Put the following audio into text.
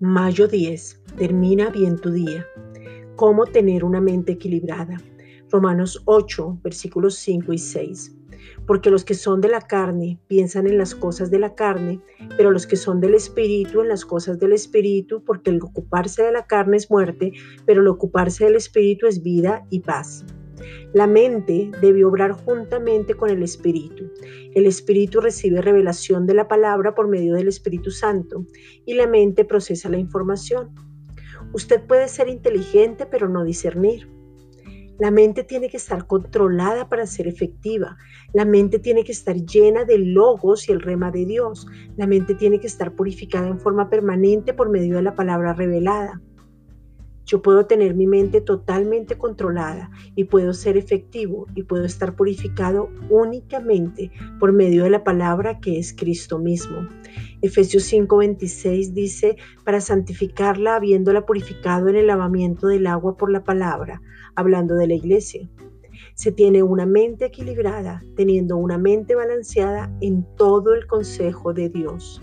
Mayo 10. Termina bien tu día. ¿Cómo tener una mente equilibrada? Romanos 8, versículos 5 y 6. Porque los que son de la carne piensan en las cosas de la carne, pero los que son del Espíritu en las cosas del Espíritu, porque el ocuparse de la carne es muerte, pero el ocuparse del Espíritu es vida y paz. La mente debe obrar juntamente con el Espíritu. El Espíritu recibe revelación de la palabra por medio del Espíritu Santo y la mente procesa la información. Usted puede ser inteligente pero no discernir. La mente tiene que estar controlada para ser efectiva. La mente tiene que estar llena de logos y el rema de Dios. La mente tiene que estar purificada en forma permanente por medio de la palabra revelada. Yo puedo tener mi mente totalmente controlada y puedo ser efectivo y puedo estar purificado únicamente por medio de la palabra que es Cristo mismo. Efesios 5:26 dice, para santificarla habiéndola purificado en el lavamiento del agua por la palabra, hablando de la iglesia. Se tiene una mente equilibrada, teniendo una mente balanceada en todo el consejo de Dios.